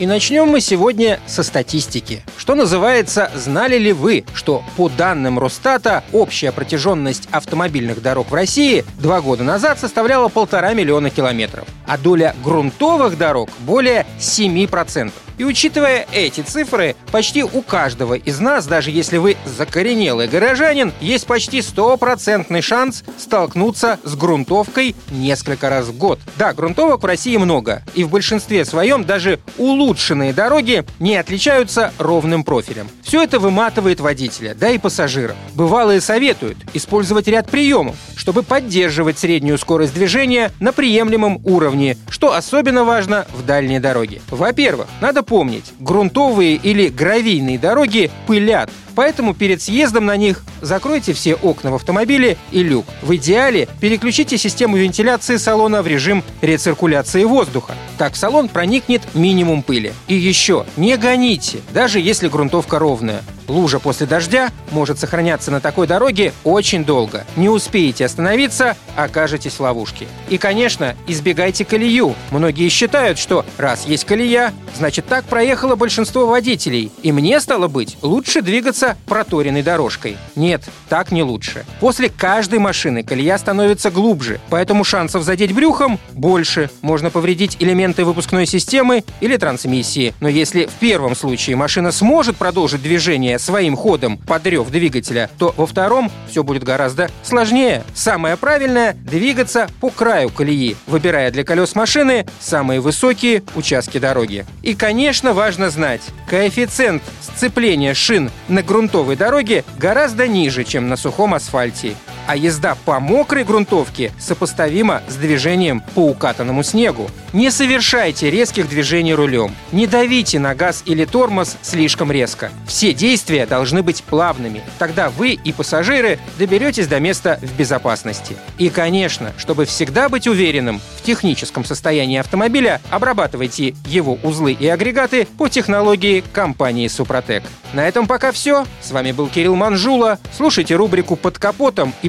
И начнем мы сегодня со статистики. Что называется, знали ли вы, что по данным Росстата общая протяженность автомобильных дорог в России два года назад составляла полтора миллиона километров, а доля грунтовых дорог более 7%. И учитывая эти цифры, почти у каждого из нас, даже если вы закоренелый горожанин, есть почти стопроцентный шанс столкнуться с грунтовкой несколько раз в год. Да, грунтовок в России много, и в большинстве своем даже улучшенные дороги не отличаются ровным профилем. Все это выматывает водителя, да и пассажиров. Бывалые советуют использовать ряд приемов, чтобы поддерживать среднюю скорость движения на приемлемом уровне, что особенно важно в дальней дороге. Во-первых, надо помнить, грунтовые или гравийные дороги пылят, Поэтому перед съездом на них закройте все окна в автомобиле и люк. В идеале переключите систему вентиляции салона в режим рециркуляции воздуха. Так в салон проникнет минимум пыли. И еще, не гоните, даже если грунтовка ровная. Лужа после дождя может сохраняться на такой дороге очень долго. Не успеете остановиться, окажетесь в ловушке. И, конечно, избегайте колею. Многие считают, что раз есть колея, значит так проехало большинство водителей. И мне, стало быть, лучше двигаться проторенной дорожкой. Нет, так не лучше. После каждой машины колея становится глубже, поэтому шансов задеть брюхом больше. Можно повредить элементы выпускной системы или трансмиссии. Но если в первом случае машина сможет продолжить движение своим ходом под рев двигателя, то во втором все будет гораздо сложнее. Самое правильное – двигаться по краю колеи, выбирая для колес машины самые высокие участки дороги. И, конечно, важно знать, коэффициент сцепления шин на грунтовой дороге гораздо ниже, чем на сухом асфальте а езда по мокрой грунтовке сопоставима с движением по укатанному снегу. Не совершайте резких движений рулем. Не давите на газ или тормоз слишком резко. Все действия должны быть плавными. Тогда вы и пассажиры доберетесь до места в безопасности. И, конечно, чтобы всегда быть уверенным в техническом состоянии автомобиля, обрабатывайте его узлы и агрегаты по технологии компании «Супротек». На этом пока все. С вами был Кирилл Манжула. Слушайте рубрику «Под капотом» и